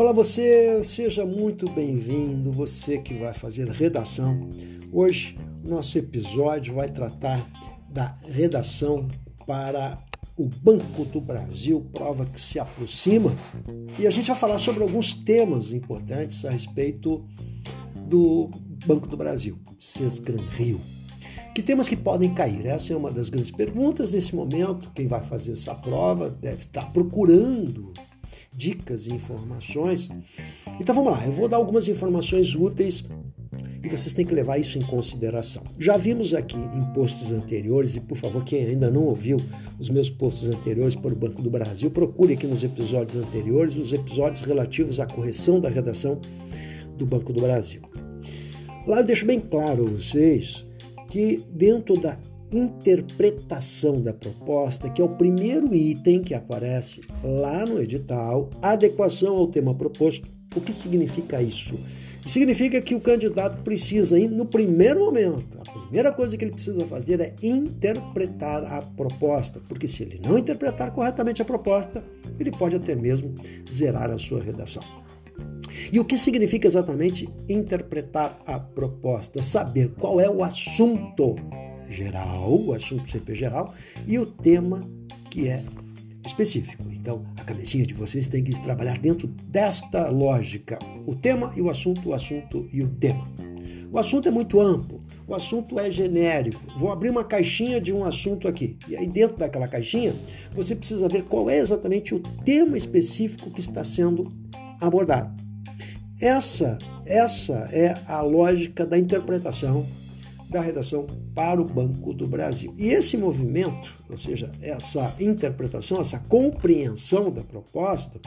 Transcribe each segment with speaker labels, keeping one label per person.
Speaker 1: Olá você, seja muito bem-vindo, você que vai fazer redação. Hoje, nosso episódio vai tratar da redação para o Banco do Brasil, prova que se aproxima, e a gente vai falar sobre alguns temas importantes a respeito do Banco do Brasil, Sesgran Rio. Que temas que podem cair? Essa é uma das grandes perguntas nesse momento. Quem vai fazer essa prova deve estar procurando dicas e informações. Então vamos lá, eu vou dar algumas informações úteis e vocês têm que levar isso em consideração. Já vimos aqui em postos anteriores, e por favor, quem ainda não ouviu os meus postos anteriores para o Banco do Brasil, procure aqui nos episódios anteriores os episódios relativos à correção da redação do Banco do Brasil. Lá eu deixo bem claro a vocês que dentro da interpretação da proposta, que é o primeiro item que aparece lá no edital, adequação ao tema proposto. O que significa isso? Significa que o candidato precisa, no primeiro momento, a primeira coisa que ele precisa fazer é interpretar a proposta, porque se ele não interpretar corretamente a proposta, ele pode até mesmo zerar a sua redação. E o que significa exatamente interpretar a proposta? Saber qual é o assunto geral, o assunto sempre geral, e o tema que é específico. Então, a cabecinha de vocês tem que trabalhar dentro desta lógica: o tema e o assunto, o assunto e o tema. O assunto é muito amplo, o assunto é genérico. Vou abrir uma caixinha de um assunto aqui. E aí, dentro daquela caixinha, você precisa ver qual é exatamente o tema específico que está sendo abordado. Essa, essa é a lógica da interpretação da redação para o Banco do Brasil. E esse movimento, ou seja, essa interpretação, essa compreensão da proposta,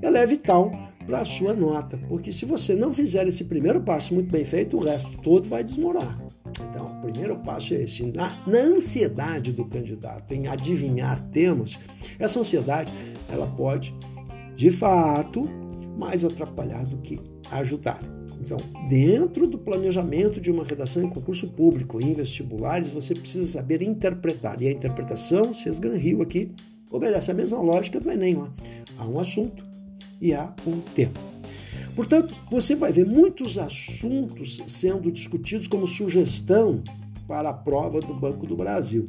Speaker 1: ela é vital para a sua nota, porque se você não fizer esse primeiro passo muito bem feito, o resto todo vai desmoronar. Então, o primeiro passo é esse. Na, na ansiedade do candidato em adivinhar temas, essa ansiedade ela pode, de fato, mais atrapalhar do que ajudar. Então, dentro do planejamento de uma redação em concurso público, em vestibulares, você precisa saber interpretar. E a interpretação, Sesgan Rio aqui, obedece a mesma lógica do Enem lá. Há um assunto e há um tema. Portanto, você vai ver muitos assuntos sendo discutidos como sugestão para a prova do Banco do Brasil.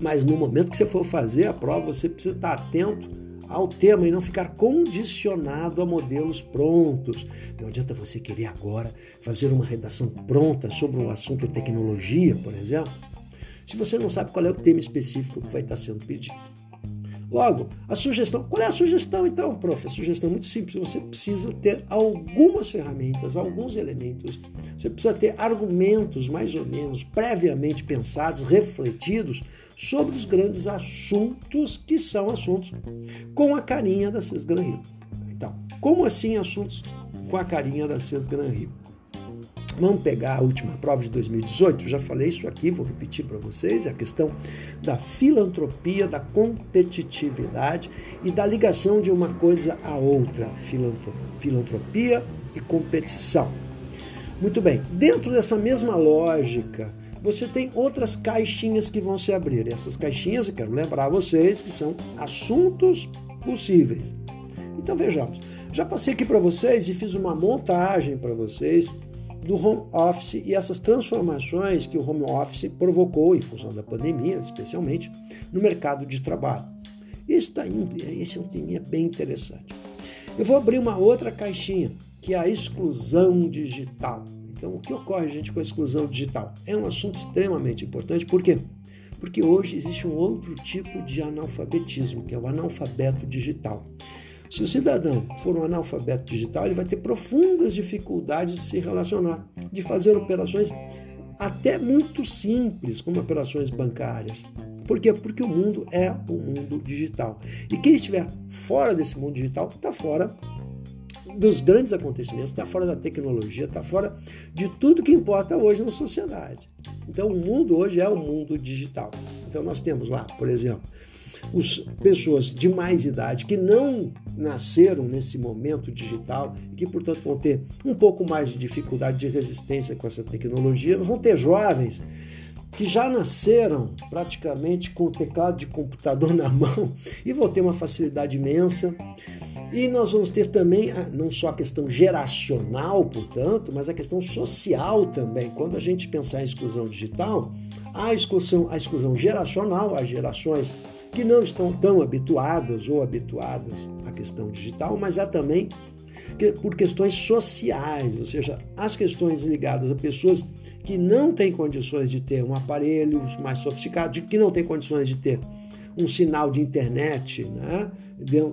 Speaker 1: Mas no momento que você for fazer a prova, você precisa estar atento ao tema e não ficar condicionado a modelos prontos. Não adianta você querer agora fazer uma redação pronta sobre um assunto tecnologia, por exemplo, se você não sabe qual é o tema específico que vai estar sendo pedido. Logo, a sugestão. Qual é a sugestão então, prof? A sugestão é muito simples. Você precisa ter algumas ferramentas, alguns elementos. Você precisa ter argumentos mais ou menos previamente pensados, refletidos sobre os grandes assuntos que são assuntos com a carinha da Cisgran Rio. Então, como assim assuntos com a carinha da Cisgran Rio? Vamos pegar a última prova de 2018, já falei isso aqui, vou repetir para vocês, é a questão da filantropia, da competitividade e da ligação de uma coisa a outra, filantropia e competição. Muito bem, dentro dessa mesma lógica, você tem outras caixinhas que vão se abrir. E essas caixinhas, eu quero lembrar a vocês que são assuntos possíveis. Então vejamos. Já passei aqui para vocês e fiz uma montagem para vocês do home office e essas transformações que o home office provocou em função da pandemia, especialmente no mercado de trabalho. Esse, tá, esse é um tema bem interessante. Eu vou abrir uma outra caixinha, que é a exclusão digital. Então, o que ocorre, gente, com a exclusão digital? É um assunto extremamente importante, por quê? Porque hoje existe um outro tipo de analfabetismo, que é o analfabeto digital. Se o cidadão for um analfabeto digital, ele vai ter profundas dificuldades de se relacionar, de fazer operações até muito simples, como operações bancárias. Por quê? Porque o mundo é o mundo digital. E quem estiver fora desse mundo digital está fora dos grandes acontecimentos, está fora da tecnologia, está fora de tudo que importa hoje na sociedade. Então, o mundo hoje é o mundo digital. Então, nós temos lá, por exemplo, os, pessoas de mais idade que não nasceram nesse momento digital e que, portanto, vão ter um pouco mais de dificuldade de resistência com essa tecnologia. Nós vamos ter jovens que já nasceram praticamente com o teclado de computador na mão e vão ter uma facilidade imensa E nós vamos ter também não só a questão geracional, portanto, mas a questão social também. Quando a gente pensar em exclusão digital, a exclusão, a exclusão geracional, as gerações que não estão tão habituadas ou habituadas à questão digital, mas há também por questões sociais, ou seja, as questões ligadas a pessoas que não têm condições de ter um aparelho mais sofisticado, que não têm condições de ter um sinal de internet né,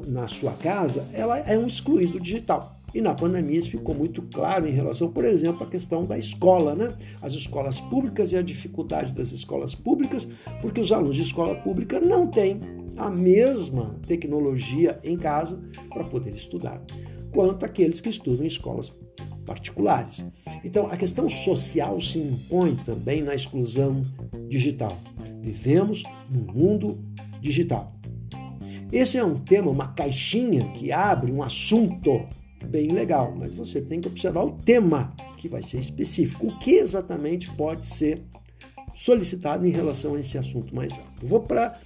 Speaker 1: na sua casa, ela é um excluído digital. E na pandemia isso ficou muito claro em relação, por exemplo, à questão da escola, né? As escolas públicas e a dificuldade das escolas públicas, porque os alunos de escola pública não têm a mesma tecnologia em casa para poder estudar, quanto aqueles que estudam em escolas particulares. Então, a questão social se impõe também na exclusão digital. Vivemos num mundo digital. Esse é um tema, uma caixinha que abre um assunto bem legal, mas você tem que observar o tema que vai ser específico. O que exatamente pode ser solicitado em relação a esse assunto mais amplo. Vou para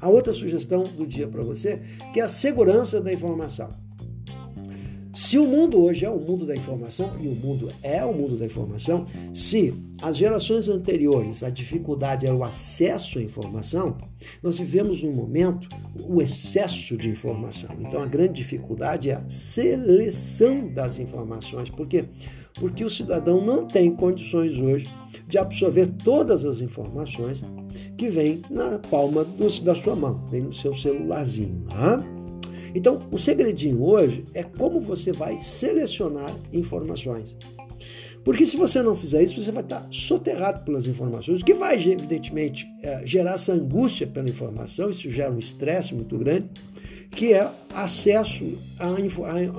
Speaker 1: a outra sugestão do dia para você, que é a segurança da informação. Se o mundo hoje é o mundo da informação, e o mundo é o mundo da informação, se as gerações anteriores a dificuldade era o acesso à informação, nós vivemos num momento o excesso de informação. Então a grande dificuldade é a seleção das informações. Por quê? Porque o cidadão não tem condições hoje de absorver todas as informações que vêm na palma do, da sua mão, vem no seu celularzinho. Né? Então, o segredinho hoje é como você vai selecionar informações. Porque se você não fizer isso, você vai estar soterrado pelas informações, o que vai, evidentemente, é, gerar essa angústia pela informação, isso gera um estresse muito grande, que é acesso a,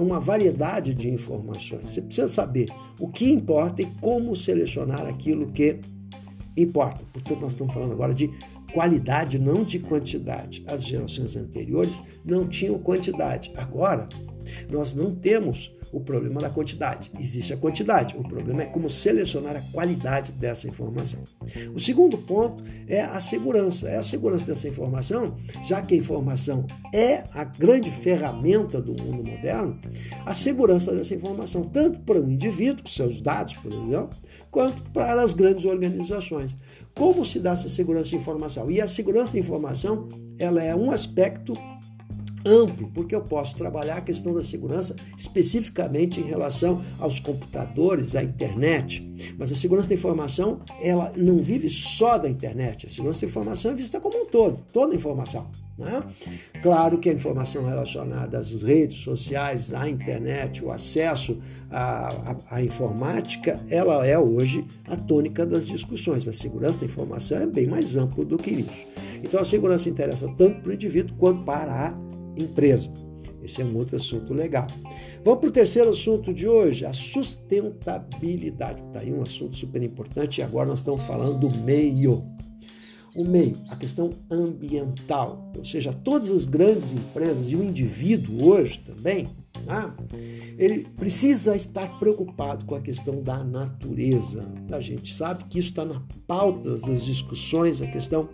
Speaker 1: uma variedade de informações. Você precisa saber o que importa e como selecionar aquilo que importa. Portanto, nós estamos falando agora de qualidade, não de quantidade. As gerações anteriores não tinham quantidade. Agora, nós não temos o problema da quantidade. Existe a quantidade. O problema é como selecionar a qualidade dessa informação. O segundo ponto é a segurança. É a segurança dessa informação, já que a informação é a grande ferramenta do mundo moderno, a segurança dessa informação, tanto para o indivíduo, com seus dados, por exemplo, quanto para as grandes organizações. Como se dá essa segurança de informação? E a segurança de informação, ela é um aspecto amplo, porque eu posso trabalhar a questão da segurança especificamente em relação aos computadores, à internet. Mas a segurança da informação, ela não vive só da internet. A segurança da informação é vista como um todo, toda a informação. Né? Claro que a informação relacionada às redes sociais, à internet, o acesso à, à, à informática, ela é hoje a tônica das discussões. Mas a segurança da informação é bem mais amplo do que isso. Então a segurança interessa tanto para o indivíduo quanto para a empresa. Esse é um outro assunto legal. Vamos para o terceiro assunto de hoje, a sustentabilidade. Está aí um assunto super importante e agora nós estamos falando do meio. O meio, a questão ambiental, ou seja, todas as grandes empresas e o indivíduo hoje também, tá? ele precisa estar preocupado com a questão da natureza. A gente sabe que isso está na pauta das discussões, a questão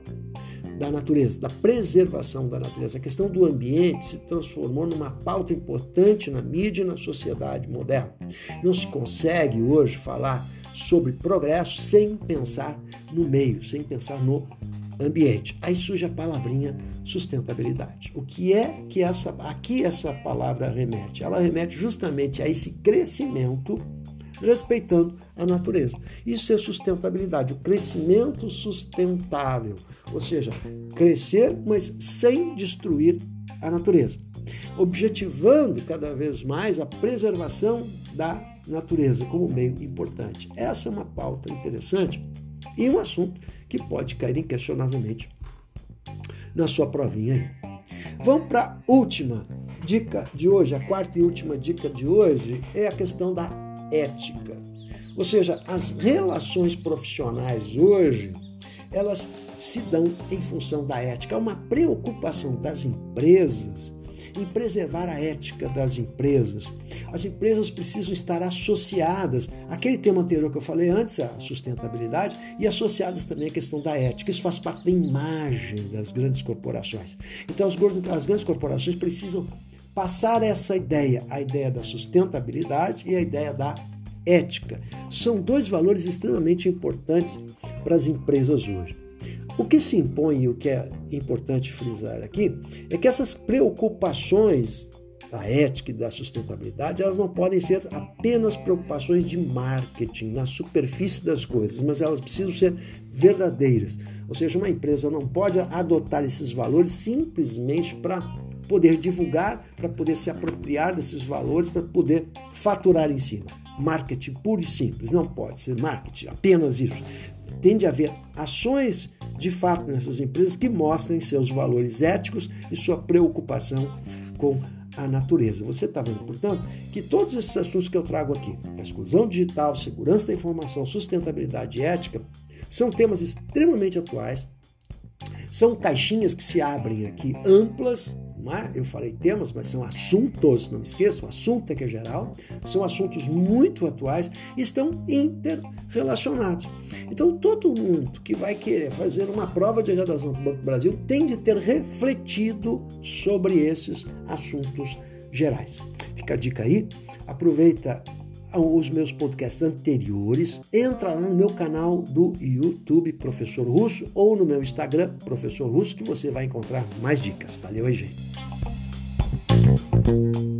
Speaker 1: da natureza, da preservação da natureza. A questão do ambiente se transformou numa pauta importante na mídia e na sociedade moderna. Não se consegue hoje falar sobre progresso sem pensar no meio, sem pensar no ambiente. Aí surge a palavrinha sustentabilidade. O que é que essa aqui essa palavra remete? Ela remete justamente a esse crescimento respeitando a natureza. Isso é sustentabilidade, o crescimento sustentável, ou seja, crescer, mas sem destruir a natureza, objetivando cada vez mais a preservação da natureza como meio importante. Essa é uma pauta interessante e um assunto que pode cair inquestionavelmente na sua provinha aí. Vamos para a última dica de hoje, a quarta e última dica de hoje é a questão da ética. Ou seja, as relações profissionais hoje, elas se dão em função da ética. Há uma preocupação das empresas em preservar a ética das empresas. As empresas precisam estar associadas àquele tema anterior que eu falei antes, a sustentabilidade, e associadas também à questão da ética. Isso faz parte da imagem das grandes corporações. Então, as grandes corporações precisam passar essa ideia, a ideia da sustentabilidade e a ideia da ética. São dois valores extremamente importantes para as empresas hoje. O que se impõe e o que é importante frisar aqui é que essas preocupações da ética e da sustentabilidade, elas não podem ser apenas preocupações de marketing, na superfície das coisas, mas elas precisam ser verdadeiras. Ou seja, uma empresa não pode adotar esses valores simplesmente para poder divulgar, para poder se apropriar desses valores, para poder faturar em cima. Marketing puro e simples, não pode ser marketing, apenas isso. Tem de haver ações de fato nessas empresas que mostrem seus valores éticos e sua preocupação com a natureza. Você está vendo, portanto, que todos esses assuntos que eu trago aqui, exclusão digital, segurança da informação, sustentabilidade e ética, são temas extremamente atuais, são caixinhas que se abrem aqui amplas é? eu falei temas, mas são assuntos, não esqueçam, assunto é que é geral, são assuntos muito atuais e estão interrelacionados. Então, todo mundo que vai querer fazer uma prova de redação do Banco do Brasil tem de ter refletido sobre esses assuntos gerais. Fica a dica aí, aproveita os meus podcasts anteriores, entra lá no meu canal do YouTube Professor Russo ou no meu Instagram Professor Russo que você vai encontrar mais dicas. Valeu aí, gente. thank you